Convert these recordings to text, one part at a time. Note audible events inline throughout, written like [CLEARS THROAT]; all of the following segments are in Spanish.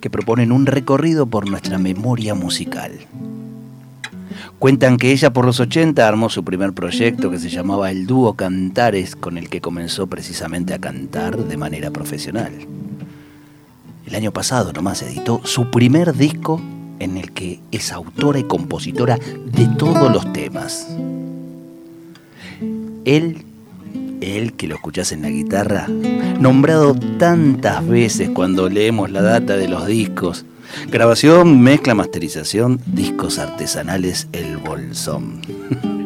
que proponen un recorrido por nuestra memoria musical. Cuentan que ella por los 80 armó su primer proyecto que se llamaba el Dúo Cantares, con el que comenzó precisamente a cantar de manera profesional. El año pasado nomás editó su primer disco en el que es autora y compositora de todos los temas. Él, él que lo escuchás en la guitarra, nombrado tantas veces cuando leemos la data de los discos, Grabación, mezcla, masterización, discos artesanales El Bolsón.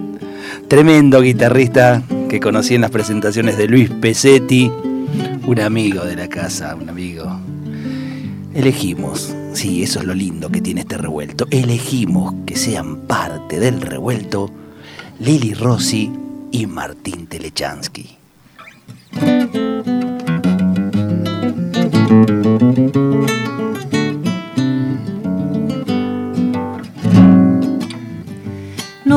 [LAUGHS] Tremendo guitarrista que conocí en las presentaciones de Luis Pesetti, un amigo de la casa, un amigo. Elegimos, sí, eso es lo lindo que tiene este revuelto, elegimos que sean parte del revuelto Lili Rossi y Martín Telechansky.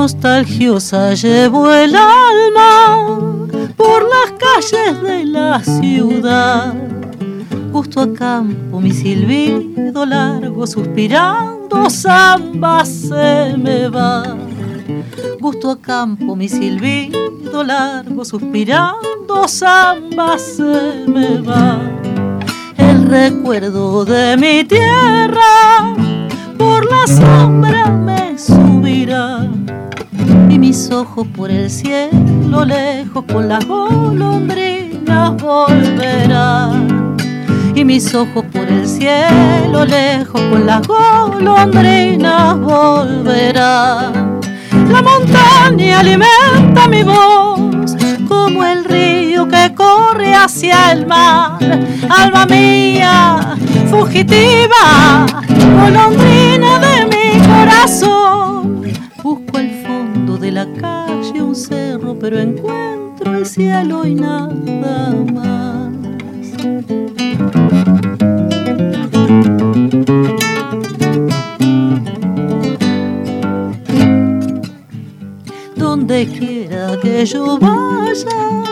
nostalgiosa llevo el alma por las calles de la ciudad. Justo a campo mi silbido largo suspirando samba se me va. Justo a campo mi silbido largo suspirando samba se me va. El recuerdo de mi tierra por la sombra me subirá y mis ojos por el cielo lejos con las golondrinas volverán. Y mis ojos por el cielo lejos con las golondrinas volverán. La montaña alimenta mi voz como el río que corre hacia el mar. Alma mía, fugitiva, golondrina de mi corazón. Busco el de la calle un cerro, pero encuentro el cielo y nada más. Donde quiera que yo vaya,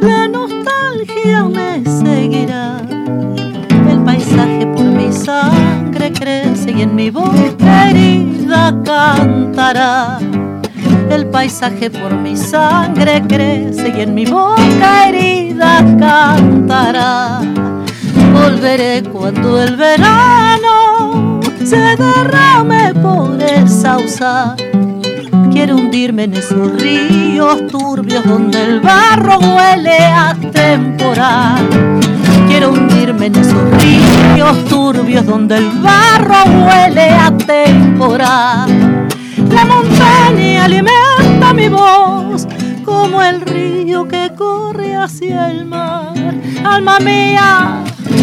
la nostalgia me seguirá. El paisaje por mi sangre crece y en mi voz herida cantará el paisaje por mi sangre crece y en mi boca herida cantará. Volveré cuando el verano se derrame por el sausa. Quiero hundirme en esos ríos turbios donde el barro huele a temporal. Quiero hundirme en esos ríos turbios donde el barro huele a temporal la montaña alimenta mi voz como el río que corre hacia el mar. Alma mía,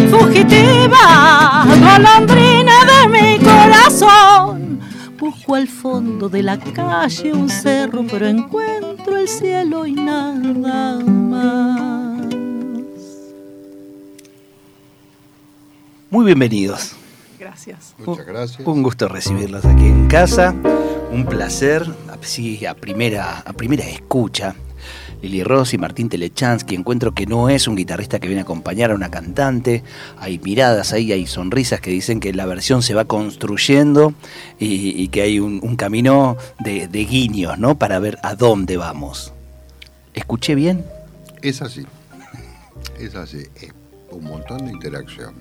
fugitiva, golondrina de mi corazón. Busco al fondo de la calle un cerro, pero encuentro el cielo y nada más. Muy bienvenidos. Gracias. Muchas gracias. Un gusto recibirlos aquí en casa un placer, así a primera, a primera escucha. Lili Rossi, Martín Telechansky, encuentro que no es un guitarrista que viene a acompañar a una cantante. Hay miradas ahí, hay sonrisas que dicen que la versión se va construyendo y, que hay un, camino de, de, guiños, ¿no? Para ver a dónde vamos. ¿Escuché bien? Es así. Es así. Es un montón de interacción.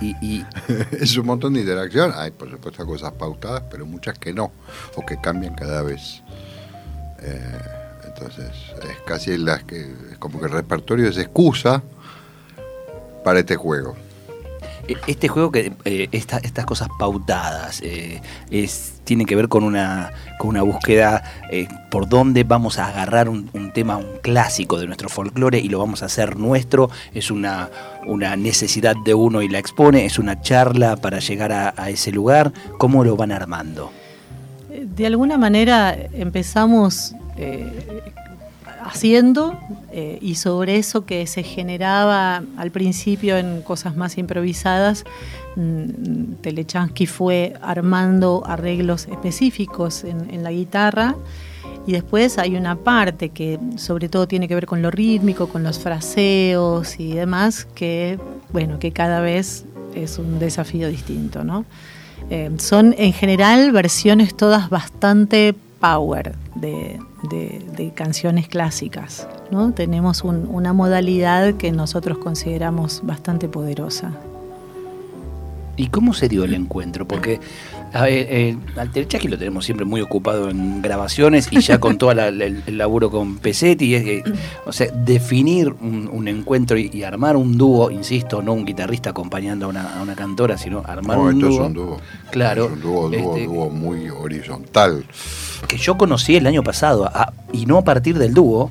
Y, [LAUGHS] es un montón de interacción. Hay, por supuesto, cosas pautadas, pero muchas que no, o que cambian cada vez. Eh, entonces, es casi las que, es como que el repertorio es excusa para este juego. E- Este juego que eh, esta- estas cosas pautadas eh, es, tiene que ver con una, con una búsqueda eh, por dónde vamos a agarrar un, un tema, un clásico de nuestro folclore y lo vamos a hacer nuestro. Es una, una necesidad de uno y la expone, es una charla para llegar a, a ese lugar. ¿Cómo lo van armando? De alguna manera empezamos eh, haciendo eh, y sobre eso que se generaba al principio en cosas más improvisadas, mm, Telechansky fue armando arreglos específicos en, en la guitarra y después hay una parte que sobre todo tiene que ver con lo rítmico, con los fraseos y demás, que bueno, que cada vez es un desafío distinto, ¿no? Eh, son en general versiones todas bastante power de, de- de canciones clásicas. ¿no? Tenemos un- una modalidad que nosotros consideramos bastante poderosa. ¿Y cómo se dio el encuentro? Porque a ver, eh, al Telechaki lo tenemos siempre muy ocupado en grabaciones y ya con todo la- la- el, el laburo con Pesetti. es que, o sea, definir un, un encuentro y, y armar un dúo, insisto, no un guitarrista acompañando a una, a una cantora, sino armar No, un esto dúo. es un dúo. Claro. Es un dúo, dúo, Este, dúo muy horizontal. Que yo conocí el año pasado, a- y no a partir del dúo,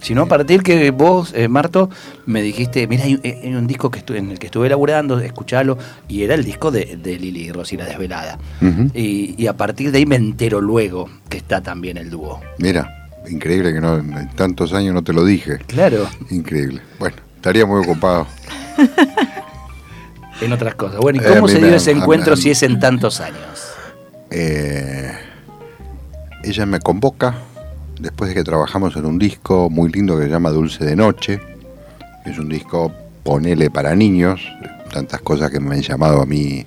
sino a partir que vos, eh, Marto, me dijiste, mira, hay, eh, hay un disco que estu- en el que estuve laburando, escuchalo, y era el disco de, de Lili La Desvelada. Y, y a partir de ahí me entero luego que está también el dúo. Mira, increíble que no, en tantos años no te lo dije. Claro, Increíble. Bueno, estaría muy ocupado. [LAUGHS] en otras cosas. Bueno, ¿y Eh, cómo mí se dio ese a- encuentro a- si es en tantos años? Eh, ella me convoca después de que trabajamos en un disco muy lindo que se llama Dulce de Noche. Es un disco, ponele para niños, tantas cosas que me han llamado a mí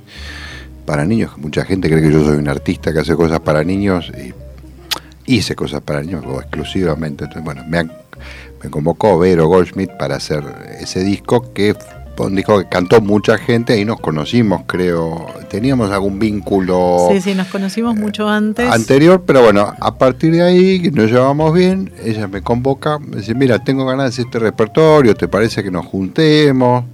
para niños, mucha gente cree que yo soy un artista que hace cosas para niños y hice cosas para niños o exclusivamente. Entonces, bueno, me, han- me convocó Vero Goldschmidt para hacer ese disco que un disco que cantó mucha gente y nos conocimos, creo. Teníamos algún vínculo Sí, sí, nos conocimos mucho antes. anterior, pero bueno, a partir de ahí nos llevamos bien, ella me convoca, me dice, mira, tengo ganas de hacer este repertorio, ¿te parece que nos juntemos?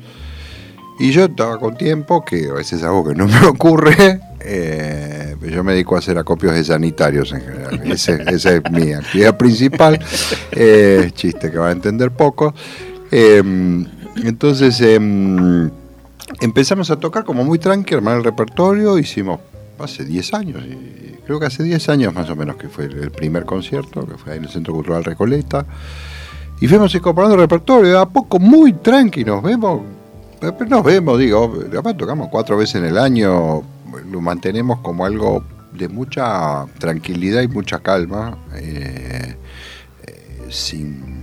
Y yo estaba con tiempo, que a veces es algo que no [LAUGHS] me ocurre, eh, yo me dedico a hacer acopios de sanitarios en general, [LAUGHS] Ese- esa es mi actividad principal, eh, chiste que va a entender poco. Eh, entonces em, empezamos a tocar como muy tranqui, armar el repertorio, hicimos hace 10 años, creo que hace 10 años más o menos que fue el primer concierto, que fue ahí en el Centro Cultural Recoleta, y fuimos incorporando el repertorio, a poco muy tranqui, nos vemos, nos vemos, digo, además tocamos cuatro veces en el año, lo mantenemos como algo de mucha tranquilidad y mucha calma, eh, eh, sin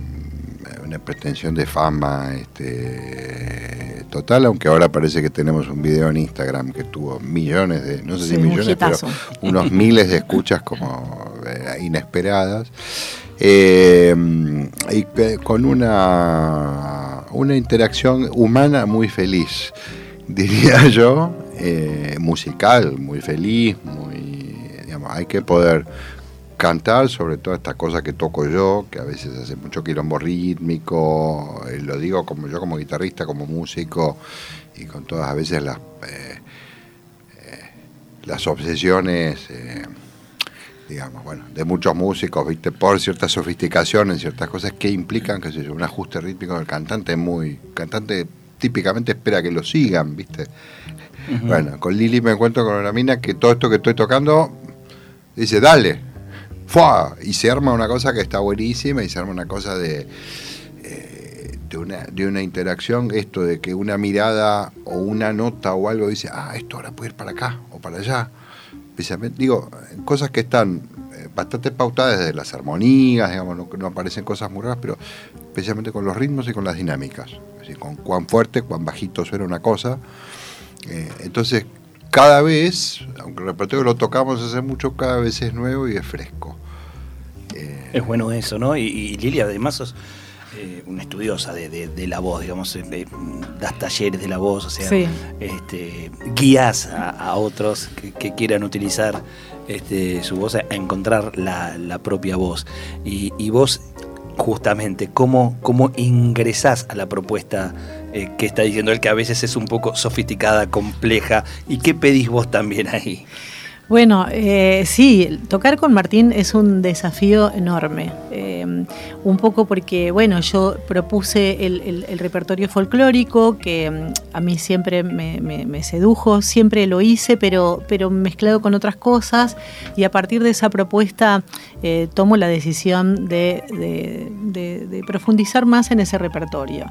una pretensión de fama este, total, aunque ahora parece que tenemos un video en Instagram que tuvo millones de, no sé Sí, si un millones, pero [LAUGHS] unos miles de escuchas como eh, inesperadas. Eh, y que- con una, una interacción humana muy feliz, [LAUGHS] diría yo, eh, musical, muy feliz, muy, digamos, hay que poder cantar sobre toda esta cosa que toco yo, que a veces hace mucho quilombo rítmico, eh, lo digo como yo como guitarrista, como músico, y con todas a veces las, eh, eh, las obsesiones, eh, digamos, bueno, de muchos músicos, viste, por cierta sofisticación en ciertas cosas que implican, qué sé yo, un ajuste rítmico del cantante muy, cantante típicamente espera que lo sigan, viste. Bueno, con Lili me encuentro con una mina que todo esto que estoy tocando dice, dale, ¡fua! y se arma una cosa que está buenísima y se arma una cosa de, eh, de, una, de una interacción, esto de que una mirada o una nota o algo dice, ah, esto ahora puede ir para acá o para allá. Digo, cosas que están eh, bastante pautadas desde las armonías, digamos, no, aparecen cosas muy raras, pero especialmente con los ritmos y con las dinámicas. Con cuán fuerte, cuán bajito suena una cosa. Eh, entonces, cada vez, aunque el repertorio lo tocamos hace mucho, cada vez es nuevo y es fresco. Eh, Es bueno eso, ¿no? Y, y Lili además sos eh, una estudiosa de, de- de la voz, digamos, eh, eh, das talleres de la voz, o sea, Sí. este, guías a, a otros que, que quieran utilizar este, su voz a, a encontrar la, la propia voz. Y, y vos, justamente, ¿cómo, cómo ingresás a la propuesta eh, que está diciendo él que a veces es un poco sofisticada, compleja. ¿Y qué pedís vos también ahí? Bueno, eh, sí, tocar con Martín es un desafío enorme. Eh, un poco porque, bueno, yo propuse el, repertorio folclórico que mm, a mí siempre me, sedujo, siempre lo hice, pero, pero mezclado con otras cosas. Y a partir de esa propuesta eh, tomo la decisión de, de, profundizar más en ese repertorio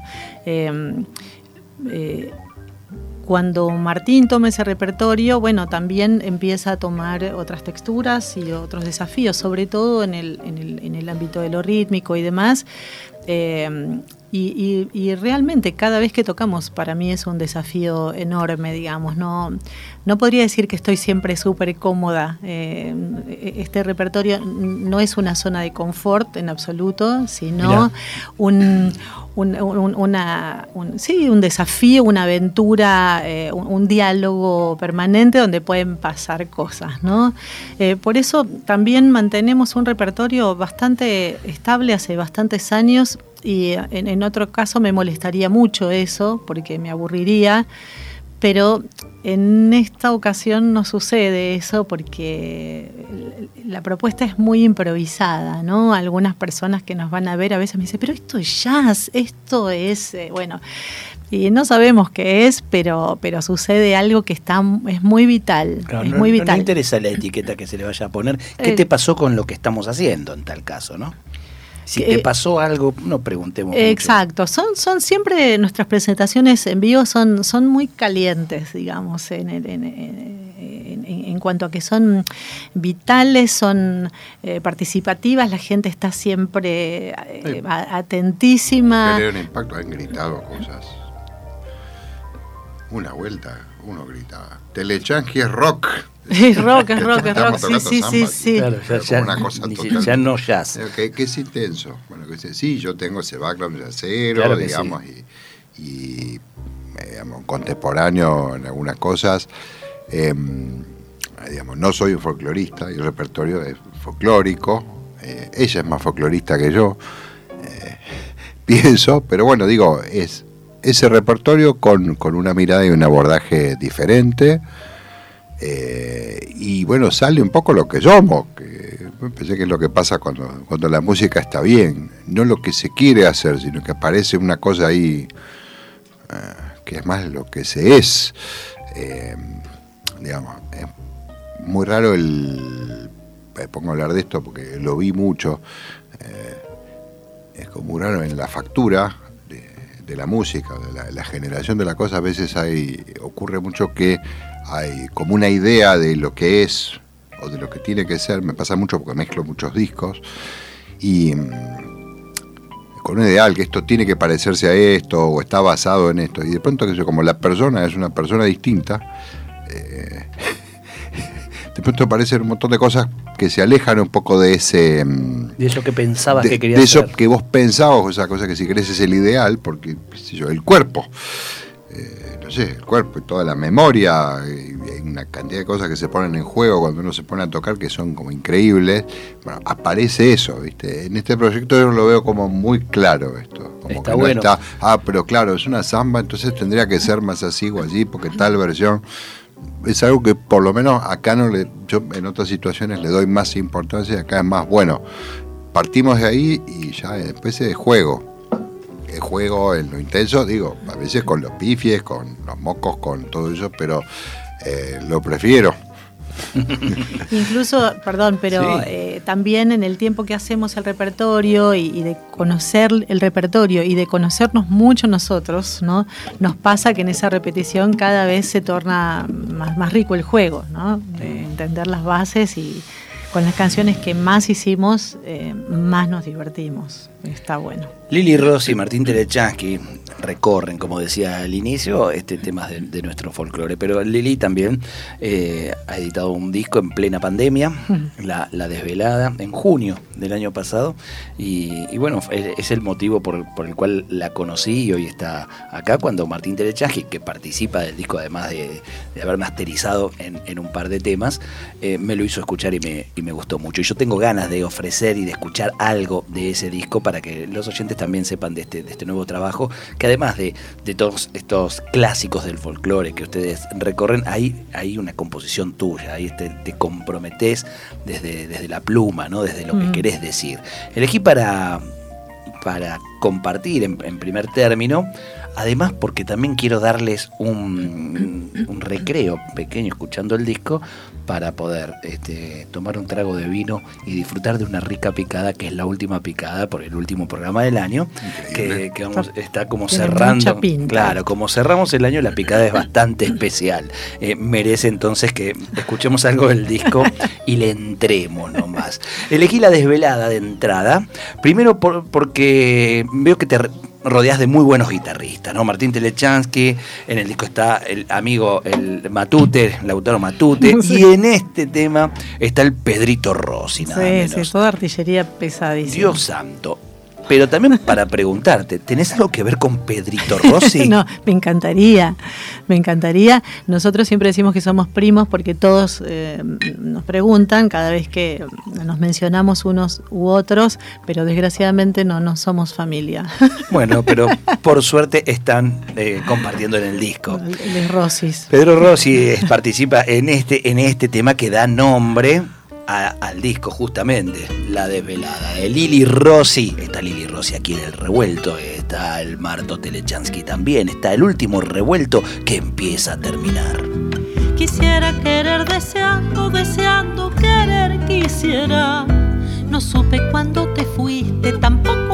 cuando Martín toma ese repertorio, bueno, también empieza a tomar otras texturas y otros desafíos, sobre todo en el, en el, en el ámbito de lo rítmico y demás. Eh, y, realmente cada vez que tocamos para mí es un desafío enorme, digamos. No, no podría decir que estoy siempre súper cómoda. Eh, este repertorio no es una zona de confort en absoluto, sino un, una, sí, un desafío, una aventura, eh, un, diálogo permanente donde pueden pasar cosas. ¿no? Eh, por eso también mantenemos un repertorio bastante estable hace bastantes años y en, otro caso me molestaría mucho eso, porque me aburriría, pero en esta ocasión no sucede eso porque la propuesta es muy improvisada, ¿no? Algunas personas que nos van a ver a veces me dicen, pero esto es jazz, esto es, eh, bueno, y no sabemos qué es, pero, pero sucede algo que está, es muy vital. es muy vital. No, interesa la etiqueta que se le vaya a poner. ¿Qué eh, te pasó con lo que estamos haciendo en tal caso, no? Si te pasó algo, no preguntemos. Exacto, son, son siempre nuestras presentaciones en vivo son, son muy calientes, digamos, en, en, cuanto a que son vitales, son eh, participativas, la gente está siempre eh, atentísima. un impacto, han gritado cosas. Una vuelta, uno gritaba. Telechansky [LAUGHS] es rock. Es rock, es rock, es rock, sí, sí, sí, sí. Claro, ya, una cosa ya no jazz. Que, que, es intenso. Bueno, que sí, yo tengo ese background de acero, digamos, y, y digamos, contemporáneo en algunas cosas. Em, digamos, no soy un folclorista, y el repertorio es folclórico. Eh, ella es más folclorista que yo, eh, [LAUGHS] pienso, pero bueno, digo, es ese repertorio con, con una mirada y un abordaje diferente. Eh, y bueno, sale un poco lo que somos, que pensé que es lo que pasa cuando, cuando la música está bien, no lo que se quiere hacer, sino que aparece una cosa ahí eh, que es más lo que se es. Eh, digamos, es muy raro el... pongo a hablar de esto porque lo vi mucho. es como muy raro en la factura de, la música, de la, generación de la cosa, a veces hay, ocurre mucho que hay como una idea de lo que es o de lo que tiene que ser, me pasa mucho porque mezclo muchos discos y mm, con un ideal que esto tiene que parecerse a esto o está basado en esto y de pronto como la persona es una persona distinta pronto aparecen un montón de cosas que se alejan un poco de ese mm, de eso que pensabas que querías de eso que vos pensabas o esa cosa que si querés es el ideal porque yo, el cuerpo eh, no sé, el cuerpo y toda la memoria, y hay una cantidad de cosas que se ponen en juego cuando uno se pone a tocar que son como increíbles. Bueno, aparece eso, ¿viste? En este proyecto yo lo veo como muy claro esto. Como está bueno. ah, pero claro, es una samba, entonces tendría que ser más así o allí, porque tal versión es algo que por lo menos acá no le, yo en otras situaciones le doy más importancia, acá es más bueno. Partimos de ahí y ya después es juego juego en lo intenso, digo, a veces con los pifies, con los mocos, con todo eso, pero eh, lo prefiero. [LAUGHS] Incluso, perdón, pero eh, también en el tiempo que hacemos el repertorio y, de conocer el repertorio y de conocernos mucho nosotros, ¿no? Nos pasa que en esa repetición cada vez se torna más, más rico el juego, ¿no? De entender las bases y con las canciones que más hicimos, eh, más nos divertimos. Está bueno. Lili Rossi y Martín Telechansky recorren, como decía al inicio, este tema de, nuestro folclore. Pero Lili también eh, ha editado un disco en plena pandemia, la, Desvelada, en junio del año pasado. Y, bueno, es, el motivo por, el cual la conocí y hoy está acá, cuando Martín Telechansky, que participa del disco además de, haber masterizado en, un par de temas, eh, me lo hizo escuchar y me, y me gustó mucho. Y yo tengo ganas de ofrecer y de escuchar algo de ese disco para que los oyentes también sepan de este, de este nuevo trabajo, que además de, de todos estos clásicos del folclore que ustedes recorren, hay, hay una composición tuya, ahí te, te comprometés desde, desde la pluma, ¿no? desde lo que Mm. querés decir. Elegí para, para compartir en, en primer término, además porque también quiero darles un, un recreo pequeño escuchando el disco para poder este, tomar un trago de vino y disfrutar de una rica picada que es la última picada por el último programa del año que, Increíble. que vamos, está como Tiene cerrando mucha pinta. claro como cerramos el año la picada es bastante especial Eh, merece entonces que escuchemos algo del disco y le entremos nomás elegí la desvelada de entrada primero por- porque veo que te rodeas de muy buenos guitarristas, ¿no? Martín Telechansky, en el disco está el amigo, el Matute, Lautaro Matute, [LAUGHS] Sí. y en este tema está el Pedrito Rossi, nada Sí, menos. sí, toda artillería pesadísima. Dios santo. Pero también para preguntarte, ¿tenés algo que ver con Pedrito Rossi? [LAUGHS] no, me encantaría, me encantaría. Nosotros siempre decimos que somos primos porque todos eh, nos preguntan cada vez que nos mencionamos unos u otros, pero desgraciadamente no, no somos familia. [LAUGHS] Bueno, pero [LAUGHS] por suerte están eh, compartiendo en el disco. Les Rosis. Pedro Rossi participa en este, en este tema que da nombre a- al disco, justamente, La Desvelada. De Lili Rossi. Está Lili Rossi aquí en el revuelto. Está el Marto Telechansky también. Está el último revuelto que empieza a terminar. Quisiera querer deseando, deseando querer quisiera. No supe cuándo te fuiste, tampoco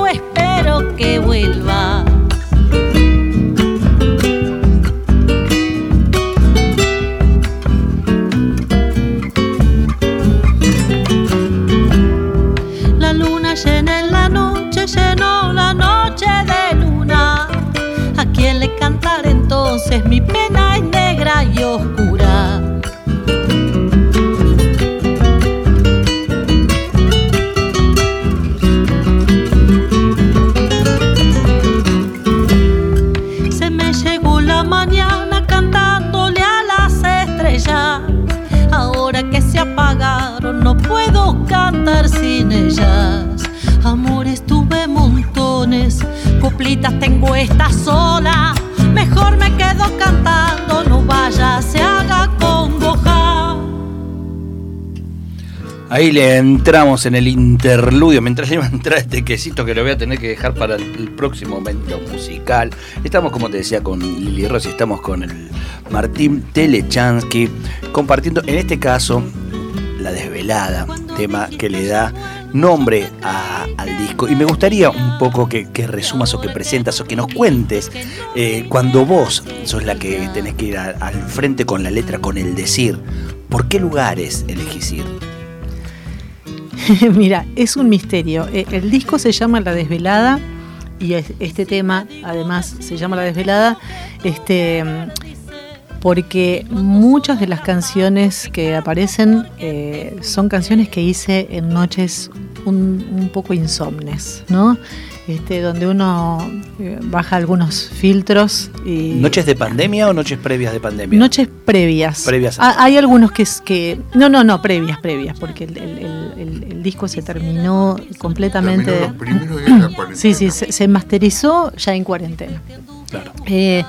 entramos en el interludio, mientras iba a entrar este quesito que lo voy a tener que dejar para el, próximo momento musical. Estamos, como te decía, con Lili Rossi, estamos con el Martín Telechansky, compartiendo, en este caso, La Desvelada, tema que le da nombre al disco. Y me gustaría un poco que, resumas o que presentas o que nos cuentes eh, cuando vos sos la que tenés que ir al frente con la letra, con el decir, ¿por qué lugares elegís ir? [LAUGHS] Mira, es un misterio. Eh, El disco se llama La Desvelada y es- este tema, además, se llama La Desvelada, este, porque muchas de las canciones que aparecen eh, son canciones que hice en noches un, un poco insomnes, ¿no? Este, donde uno eh, baja algunos filtros y ¿Noches de pandemia o noches previas de pandemia? Noches previas. Previas a- Ah, hay algunos que es que. No, no, no, previas, previas, porque el, el- el- el- el disco se terminó completamente. Terminó los primeros días de la cuarentena. Sí, sí, se, se masterizó ya en cuarentena. Claro. Eh,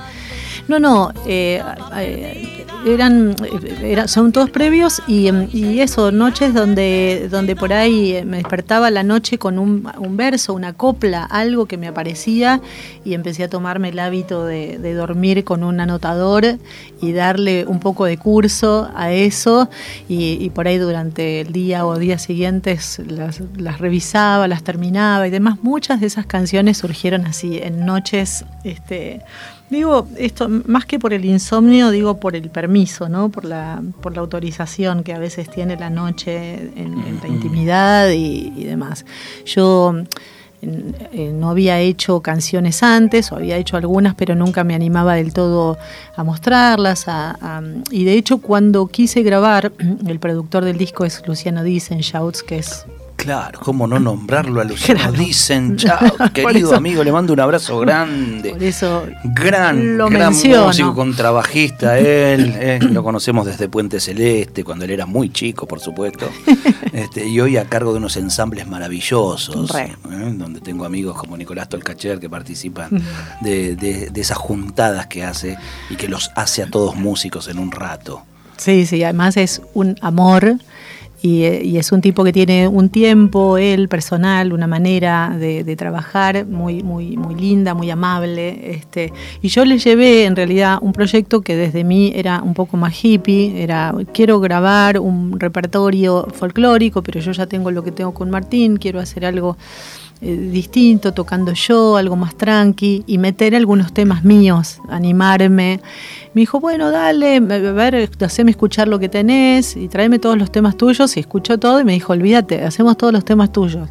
no, no, eh, eh, eran, eh, era- son todos previos y, em, y eso, noches donde, donde por ahí me despertaba la noche con un, verso, una copla, algo que me aparecía y empecé a tomarme el hábito de, dormir con un anotador y darle un poco de curso a eso y, y por ahí durante el día o días siguientes las, las revisaba, las terminaba y demás. Muchas de esas canciones surgieron así en noches, este, digo esto más que por el insomnio, digo por el permiso, ¿no? Por la, por la autorización que a veces tiene la noche en, en la intimidad y, y demás. Yo eh, no había hecho canciones antes, o había hecho algunas, pero nunca me animaba del todo a mostrarlas. a- a- y de hecho, cuando quise grabar, [CLEARS THROAT] el productor del disco es Luciano Dizen, Shouts, que es Claro, cómo no nombrarlo a Luciano [LAUGHS] Dicen, [LAUGHS] chao, querido amigo, le mando un abrazo grande. Por eso gran, lo gran menciono. músico, contrabajista él, eh, lo conocemos desde Puente Celeste, cuando él era muy chico, por supuesto, [LAUGHS] este, y hoy a cargo de unos ensambles maravillosos, eh, donde tengo amigos como Nicolás Tolcacher que participan de, de- de esas juntadas que hace y que los hace a todos músicos en un rato. Sí, sí, además es un amor y, es un tipo que tiene un tiempo, él personal, una manera de, de trabajar muy, muy, muy linda, muy amable. Este, y yo le llevé en realidad un proyecto que desde mí era un poco más hippie, era quiero grabar un repertorio folclórico, pero yo ya tengo lo que tengo con Martín, quiero hacer algo eh, distinto, tocando yo, algo más tranqui, y meter algunos temas míos, animarme. Me dijo, bueno, dale, a ver, haceme escuchar lo que tenés y tráeme todos los temas tuyos. Y escuchó todo y me dijo, olvídate, hacemos todos los temas tuyos.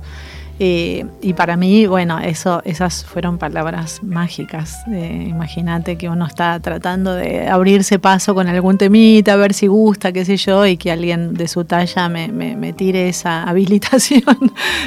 Eh, y para mí, bueno, eso, esas fueron palabras mágicas. Eh, Imagínate que uno está tratando de abrirse paso con algún temita, a ver si gusta, qué sé yo, y que alguien de su talla me, me- me tire esa [LAUGHS] habilitación.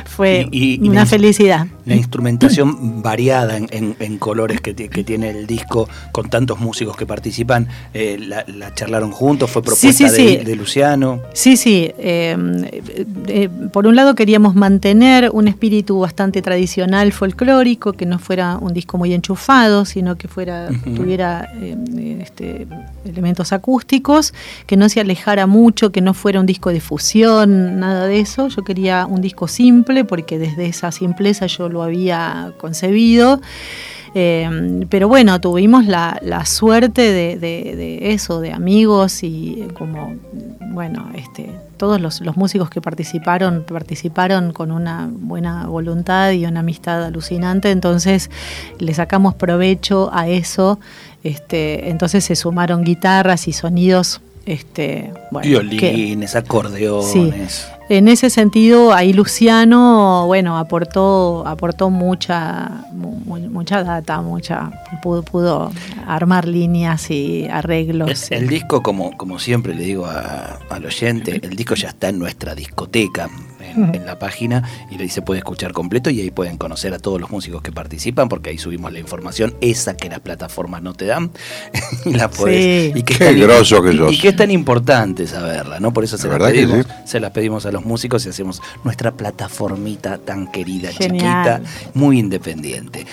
Fue Y- y- y una felicidad. La instrumentación variada en, en- en colores que, ti- que tiene el disco con tantos músicos que participan, eh, la, la charlaron juntos, fue propuesta Sí, sí, de, sí. de Luciano. Sí, sí. eh, por un lado queríamos mantener un espíritu bastante tradicional, folclórico, que no fuera un disco muy enchufado, sino que fuera Ujú. tuviera eh, este, elementos acústicos, que no se alejara mucho, que no fuera un disco de fusión, nada de eso. Yo quería un disco simple, porque desde esa simpleza yo lo había concebido. Eh, pero bueno, tuvimos la, la suerte de, de- de eso, de amigos y como, bueno, este, todos los, los músicos que participaron, participaron con una buena voluntad y una amistad alucinante, entonces le sacamos provecho a eso, este, entonces se sumaron guitarras y sonidos, este, bueno, que- Violines, acordeones. En ese sentido, ahí Luciano, bueno, aportó, aportó mucha, mu- mu- mucha data, mucha, pudo, pudo armar líneas y arreglos. El, el disco, como, como siempre le digo a- al oyente, el disco ya está en nuestra discoteca, [LAUGHS] en, la página, y ahí se puede escuchar completo y ahí pueden conocer a todos los músicos que participan, porque ahí subimos la información, esa que las plataformas no te dan, [LAUGHS] y la podés- Sí. y que Qué es tan- groso que y- sos. Y que es tan importante saberla, ¿no? Por eso se La la pedimos, sí. se las pedimos a los músicos y hacemos nuestra plataformita tan querida, Genial. chiquita, muy independiente.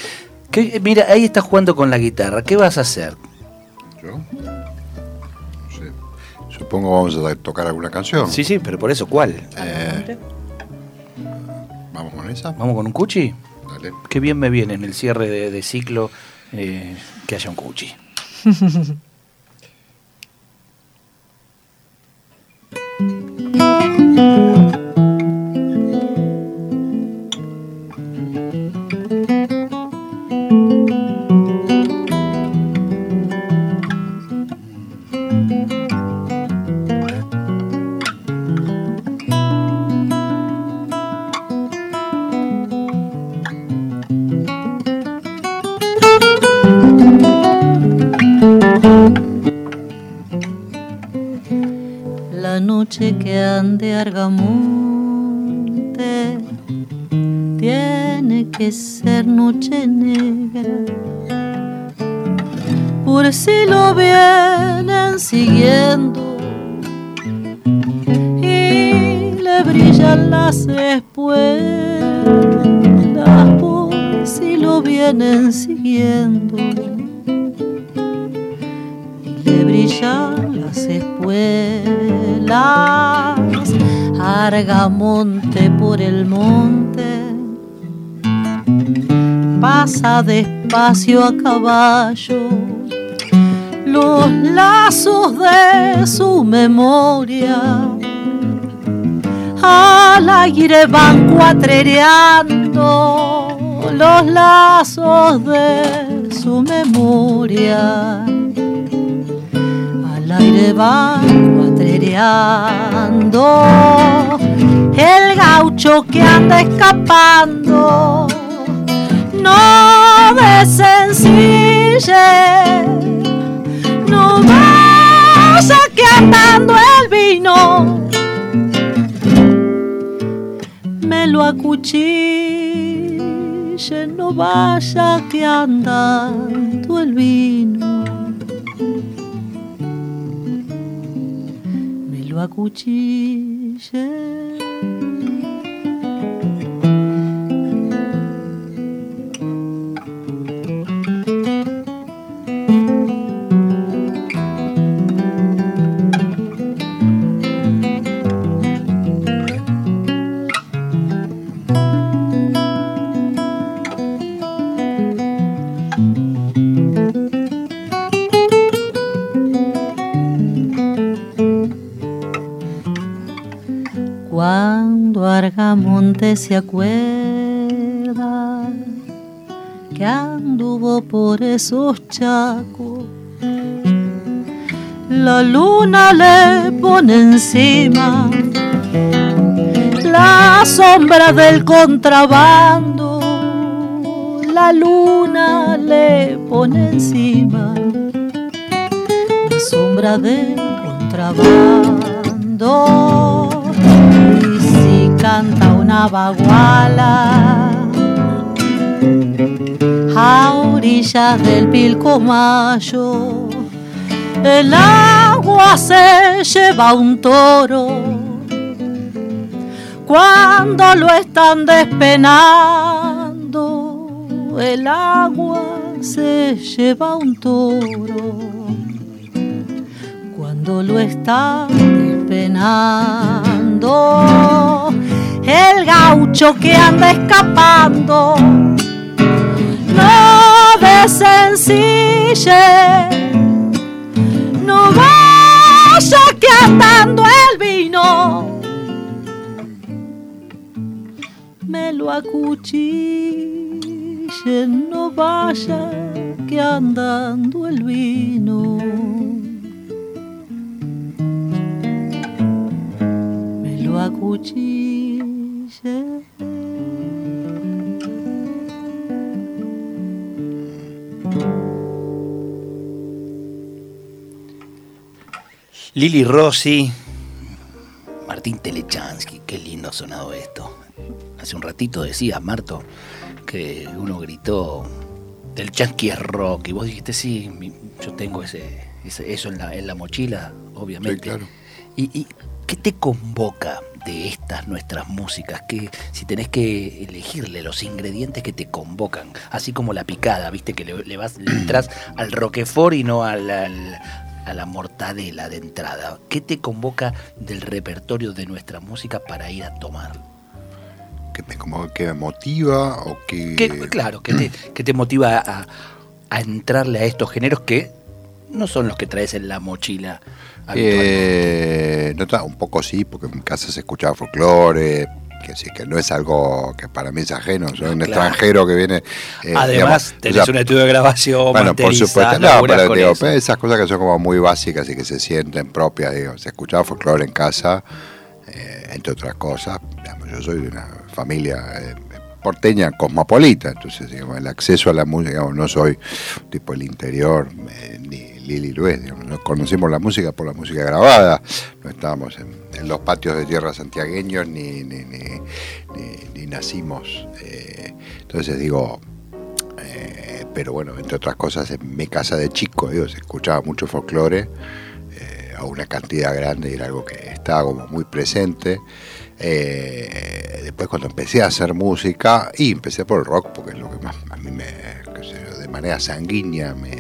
Que, mira, ahí estás jugando con la guitarra. ¿Qué vas a hacer? ¿Yo? No sé. Supongo vamos a tocar alguna canción. Sí, sí, pero por eso, ¿cuál? Eh, Vamos con esa. ¿Vamos con un cuchi? Dale. Qué bien me viene en el cierre de, de ciclo eh, que haya un cuchi. [LAUGHS] tiene que ser noche negra. Por si lo vienen siguiendo y le brillan las espuelas. Por si lo vienen siguiendo le brillan las espuelas, Argamonte por el monte, pasa despacio a caballo, los lazos de su memoria. Al aire van cuatrereando. Los lazos de su memoria al aire van cuatrereando el gaucho que anda escapando no desencille no vaya que andando el vino me lo acuchille, no vaya que andando el vino. Me se acuerda que anduvo por esos chacos. La luna le pone encima la sombra del contrabando. La luna le pone encima la sombra del contrabando canta una a orillas del Pilcomayo. El agua se lleva un toro cuando lo están despenando. El agua se lleva un toro cuando lo están despenando el gaucho que anda escapando. No desencille, no vaya que andando el vino me lo acuchille, no vaya que andando el vino. Me lo acuchille. Lili Rossi, Martín Telechansky, qué lindo ha sonado esto. Hace un ratito decías, Marto, que uno gritó, el Chansky es rock, y vos dijiste, sí, yo tengo ese, eso en la, en la mochila, obviamente. Sí, claro. ¿Y, qué te convoca de estas nuestras músicas? Que si tenés que elegirle los ingredientes que te convocan, así como la picada, viste que le, vas, le [CLEARS THROAT] entras al roquefort y no al, a la mortadela de entrada? ¿Qué te convoca del repertorio de nuestra música para ir a tomar? ¿Que como, que motiva o que...? claro, que te, que te motiva a, a, entrarle a estos géneros que no son los que traes en la mochila. Eh, no, un poco sí, porque en mi casa se escuchaba folclore, que sí, que no es algo que para mí es ajeno, soy un extranjero que viene. Eh, Además, tenés un estudio de grabación, bueno, por supuesto, no, pero digo, esas cosas que son como muy básicas y que se sienten propias, digo, se escuchaba folclore en casa, eh, entre otras cosas, yo soy de una familia eh, porteña cosmopolita, entonces digamos, el acceso a la música, digamos, no soy tipo el interior, ni Lili Luis, no conocimos la música por la música grabada, no estábamos en, los patios de tierra santiagueños ni, ni, nacimos. Eh, entonces digo, eh, pero bueno, entre otras cosas, en mi casa de chico, digo, se escuchaba mucho folclore eh, a una cantidad grande y era algo que estaba como muy presente. después cuando empecé a hacer música, y empecé por el rock, porque es lo que más a mí me, de manera sanguínea me,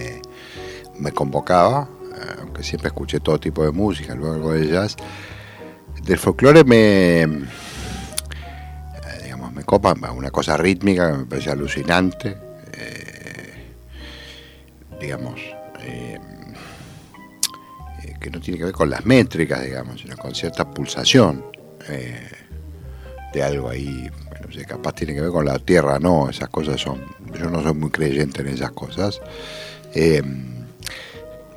me convocaba, eh, aunque siempre escuché todo tipo de música, luego de jazz. Del folclore me, eh, digamos, me copa una cosa rítmica que me parece alucinante, eh, digamos, que no tiene que ver con las métricas, digamos, sino con cierta pulsación de algo ahí, bueno, capaz tiene que ver con la tierra, no, esas cosas son, yo no soy muy creyente en esas cosas.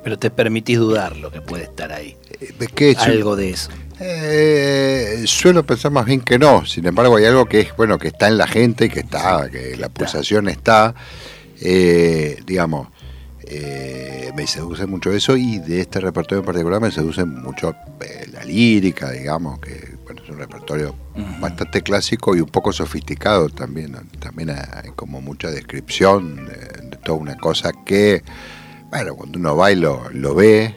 Pero te permitís dudar lo que puede estar ahí. ¿De qué Algo de eso. Eh, suelo pensar más bien que no. Sin embargo, hay algo que es bueno que está en la gente, que está, que la pulsación está. Eh, digamos, eh, me seduce mucho eso y de este repertorio en particular me seduce mucho la lírica, digamos, que bueno, es un repertorio bastante clásico y un poco sofisticado también. También hay como mucha descripción de, toda una cosa que, bueno, cuando uno va y lo, ve,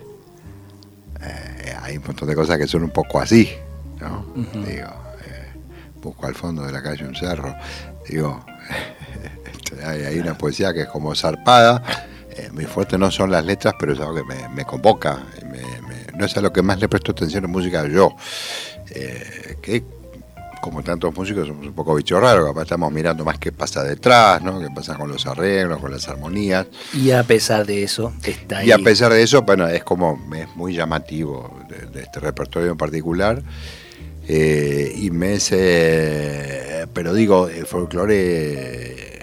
eh, hay un montón de cosas que son un poco así, ¿no? Digo, eh, busco al fondo de la calle un cerro, digo, [LAUGHS] hay, una poesía que es como zarpada. Eh, mi fuerte no son las letras, pero es algo que me, convoca. no es a lo que más le presto atención en música yo. Eh, que como tantos músicos somos un poco bicho raro, estamos mirando más qué pasa detrás, ¿no? qué pasa con los arreglos, con las armonías. Y a pesar de eso, está ahí. Y a pesar de eso, bueno, es como, es muy llamativo de, este repertorio en particular. Eh, y me es, pero digo, el folclore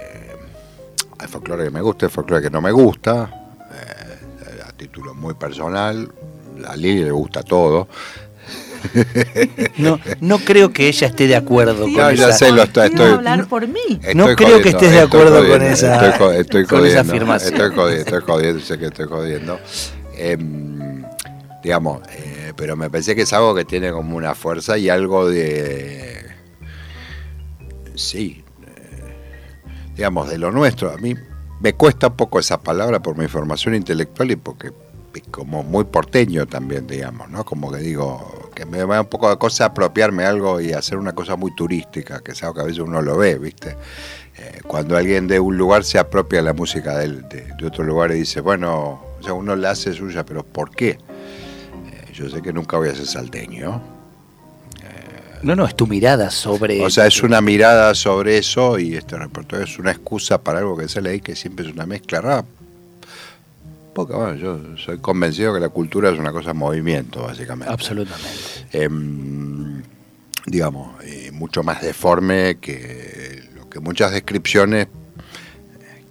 hay folclore que me gusta, hay folclore que no me gusta, eh, a título muy personal, a Lili le gusta todo. No, no creo que ella esté de acuerdo con no, ya sé, lo estoy, estoy, hablar por mí. No creo que estés de acuerdo con esa, estoy, estoy con esa afirmación. Estoy jodiendo, estoy jodiendo, sé que estoy jodiendo. Em, digamos, eh, pero me pensé que es algo que tiene como una fuerza y algo de... Sí, digamos, de lo nuestro. A mí me cuesta un poco esa palabra por mi formación intelectual y porque es como muy porteño también, digamos, ¿no? Como que digo, que me da un poco de cosa apropiarme algo y hacer una cosa muy turística, que es algo que a veces uno lo ve, ¿viste? Eh, cuando alguien de un lugar se apropia la música de, de, otro lugar y dice, bueno, o sea, uno la hace suya, pero ¿por qué? Eh, yo sé que nunca voy a ser salteño, no, no, es tu mirada sobre... O sea, es una mirada sobre eso y este repertorio es una excusa para algo que sale ahí que siempre es una mezcla. Porque bueno, yo soy convencido que la cultura es una cosa en movimiento, básicamente. Absolutamente. Em, digamos, mucho más deforme que lo que muchas descripciones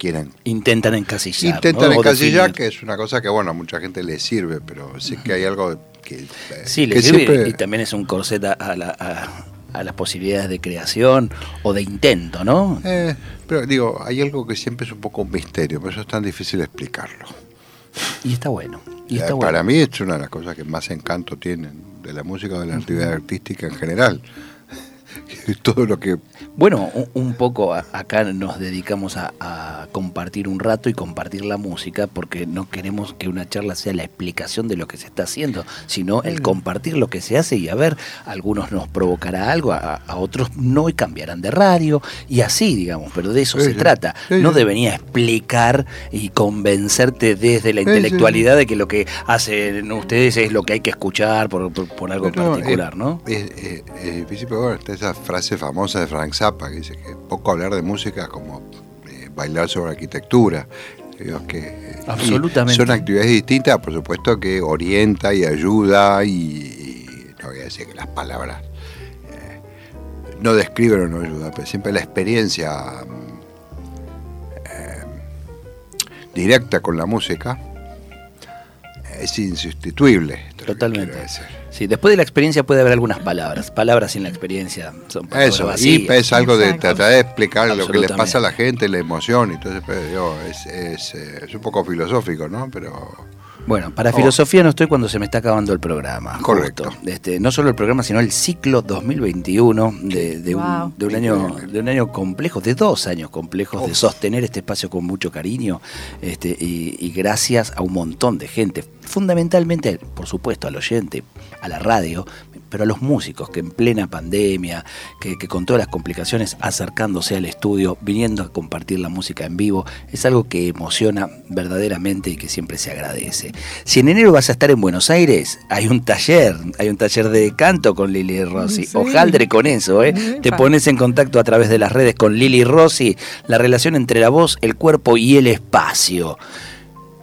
quieren. Intentan encasillar. Intentan encasillar, que es una cosa que, bueno, a mucha gente le sirve, pero sí que hay algo que. Sí, le sirve y también es un corset a, las posibilidades de creación o de intento, ¿no? Eh, pero digo, hay algo que siempre es un poco un misterio, por eso es tan difícil explicarlo. Y está bueno. Y está Para mí es una de las cosas que más encanto tienen de la música o de la actividad artística en general. [LAUGHS] todo lo que bueno, un, poco acá nos dedicamos a, compartir un rato y compartir la música porque no queremos que una charla sea la explicación de lo que se está haciendo, sino el compartir lo que se hace y a ver, algunos nos provocará algo, a, otros no y cambiarán de radio y así, digamos, pero de eso se trata. no de venir a explicar y convencerte desde la intelectualidad de que lo que hacen ustedes es lo que hay que escuchar por, algo particular, ¿no? Es, difícil, pero bueno, está esa frase famosa de Frank Zappa, que dice que poco hablar de música como eh, bailar sobre arquitectura. que, eh, Absolutamente. Son actividades distintas, por supuesto que orienta y ayuda y, no voy a decir que las palabras eh, no describen o no ayudan, pero siempre la experiencia directa con la música es insustituible. Totalmente. Sí, después de la experiencia puede haber algunas palabras. Palabras sin la experiencia son palabras Eso, y es algo de tratar de explicar lo que le pasa a la gente, la emoción. Entonces, pues, es, es, eh, es un poco filosófico, ¿no? Pero bueno, para oh. filosofía no estoy cuando se me está acabando el programa. Correcto. Este, no solo el programa, sino el ciclo 2021 de, un, de, un, año, de un año complejo, de dos años complejos, de sostener este espacio con mucho cariño este, y, gracias a un montón de gente, fundamentalmente, por supuesto, al oyente, a la radio, pero a los músicos que en plena pandemia, que, con todas las complicaciones acercándose al estudio, viniendo a compartir la música en vivo, es algo que emociona verdaderamente y que siempre se agradece. Si en enero vas a estar en Buenos Aires, hay un taller, hay un taller de canto con Lili Rossi. Ojaldre con eso, ¿eh? Te pones en contacto a través de las redes con Lili Rossi, la relación entre la voz, el cuerpo y el espacio.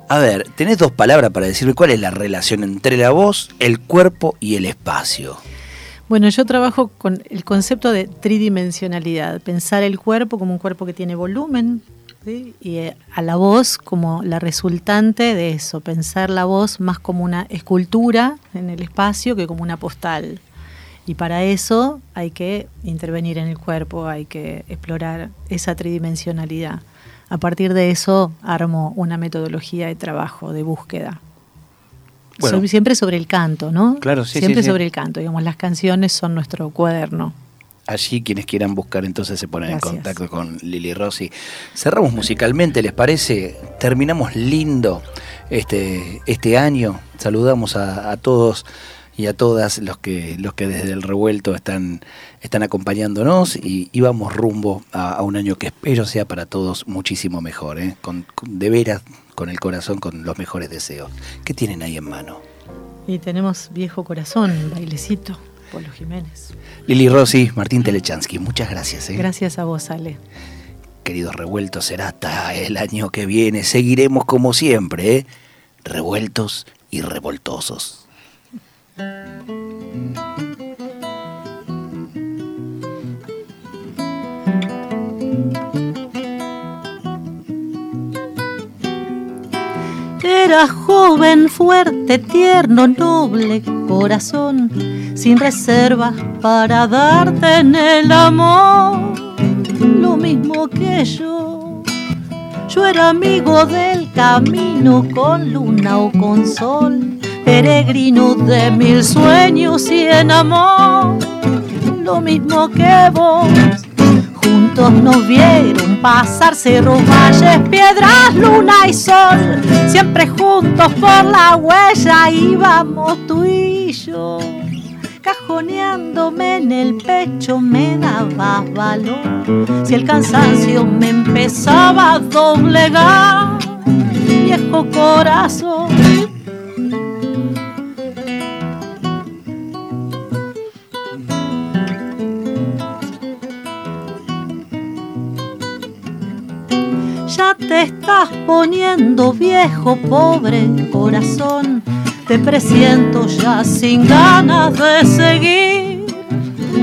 A ver, tenés dos palabras para decirme cuál es la relación entre la voz, el cuerpo y el espacio. Bueno, yo trabajo con el concepto de tridimensionalidad, pensar el cuerpo como un cuerpo que tiene volumen y eh, a la voz como la resultante de eso, pensar la voz más como una escultura en el espacio que como una postal. Y para eso hay que intervenir en el cuerpo, hay que explorar esa tridimensionalidad. A partir de eso armo una metodología de trabajo, de búsqueda. siempre sobre el canto, ¿no? Claro, sí. Siempre sí, sobre el canto, digamos, las canciones son nuestro cuaderno. Allí quienes quieran buscar entonces se ponen en contacto con Lili Rossi. Cerramos musicalmente, ¿les parece? Terminamos lindo este, este año. Saludamos a, todos y a todas los que, los que desde el revuelto están, están acompañándonos y, vamos rumbo a, un año que espero sea para todos muchísimo mejor, ¿eh? con, de veras, con el corazón, con los mejores deseos. ¿Qué tienen ahí en mano? Y tenemos viejo corazón, bailecito. Polo Jiménez. Lili Rossi, Martín Telechansky, muchas gracias. ¿eh? Gracias a vos, Ale. Queridos revueltos, será hasta el año que viene. Seguiremos como siempre, ¿eh? revueltos y revoltosos. Era joven, fuerte, tierno, noble corazón, sin reservas para darte en el amor, lo mismo que yo. Yo era amigo del camino con luna o con sol, peregrino de mil sueños y en amor, lo mismo que vos Juntos nos vieron pasar cerros, valles, piedras, luna y sol. Siempre juntos por la huella íbamos tú y yo. Cajoneándome en el pecho me dabas valor. Si el cansancio me empezaba a doblegar, viejo corazón te estás poniendo viejo, pobre corazón. Te presiento ya sin ganas de seguir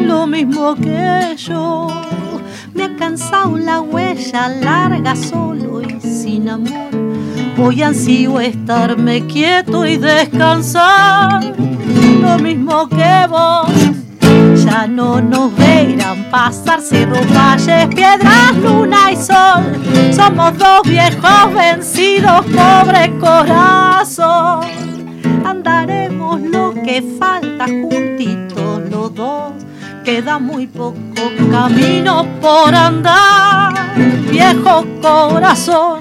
lo mismo que yo. Me ha cansado la huella larga solo y sin amor. Voy ansío estarme quieto y descansar lo mismo que vos ya no nos verán pasar cerros, valles, piedras, luna y sol. Somos dos viejos vencidos, pobre corazón. Andaremos lo que falta juntitos los dos. Queda muy poco camino por andar, viejo corazón.